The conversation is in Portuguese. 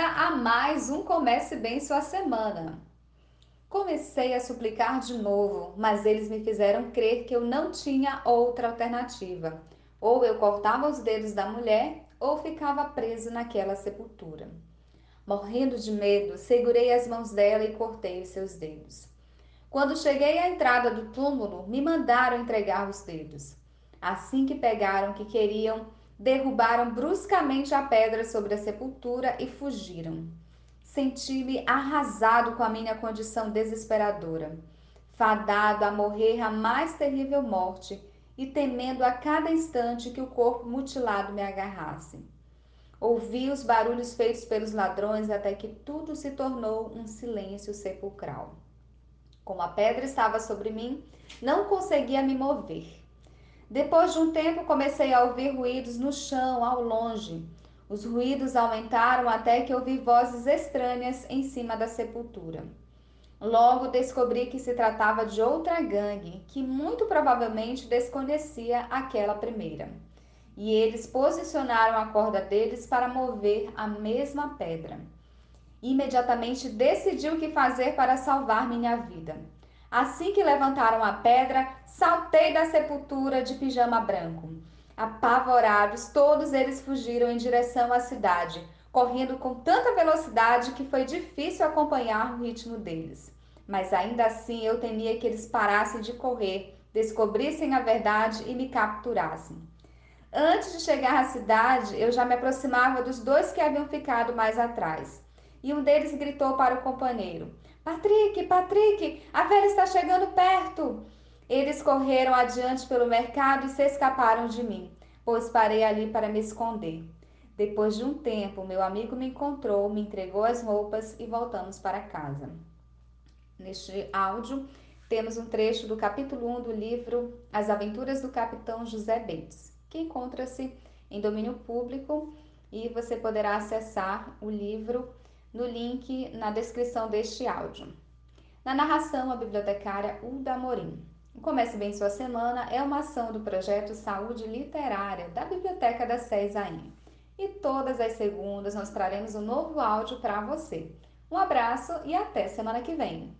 a mais um Comece Bem Sua Semana. Comecei a suplicar de novo, mas eles me fizeram crer que eu não tinha outra alternativa. Ou eu cortava os dedos da mulher, ou ficava preso naquela sepultura. Morrendo de medo, segurei as mãos dela e cortei os seus dedos. Quando cheguei à entrada do túmulo, me mandaram entregar os dedos. Assim que pegaram que queriam, derrubaram bruscamente a pedra sobre a sepultura e fugiram. Senti-me arrasado com a minha condição desesperadora, fadado a morrer a mais terrível morte e temendo a cada instante que o corpo mutilado me agarrasse. Ouvi os barulhos feitos pelos ladrões até que tudo se tornou um silêncio sepulcral. Como a pedra estava sobre mim, não conseguia me mover. Depois de um tempo, comecei a ouvir ruídos no chão, ao longe. Os ruídos aumentaram até que ouvi vozes estranhas em cima da sepultura. Logo descobri que se tratava de outra gangue, que muito provavelmente desconhecia aquela primeira. E eles posicionaram a corda deles para mover a mesma pedra. Imediatamente decidi o que fazer para salvar minha vida. Assim que levantaram a pedra, saltei da sepultura de pijama branco. Apavorados, todos eles fugiram em direção à cidade, correndo com tanta velocidade que foi difícil acompanhar o ritmo deles. Mas ainda assim eu temia que eles parassem de correr, descobrissem a verdade e me capturassem. Antes de chegar à cidade, eu já me aproximava dos dois que haviam ficado mais atrás. E um deles gritou para o companheiro: Patrick, Patrick, a velha está chegando perto. Eles correram adiante pelo mercado e se escaparam de mim, pois parei ali para me esconder. Depois de um tempo, meu amigo me encontrou, me entregou as roupas e voltamos para casa. Neste áudio, temos um trecho do capítulo 1 do livro As Aventuras do Capitão José Bates, que encontra-se em domínio público e você poderá acessar o livro no link na descrição deste áudio. Na narração, a bibliotecária Uda Morim. Comece Bem Sua Semana é uma ação do projeto Saúde Literária da Biblioteca da CESAM. E todas as segundas nós traremos um novo áudio para você. Um abraço e até semana que vem!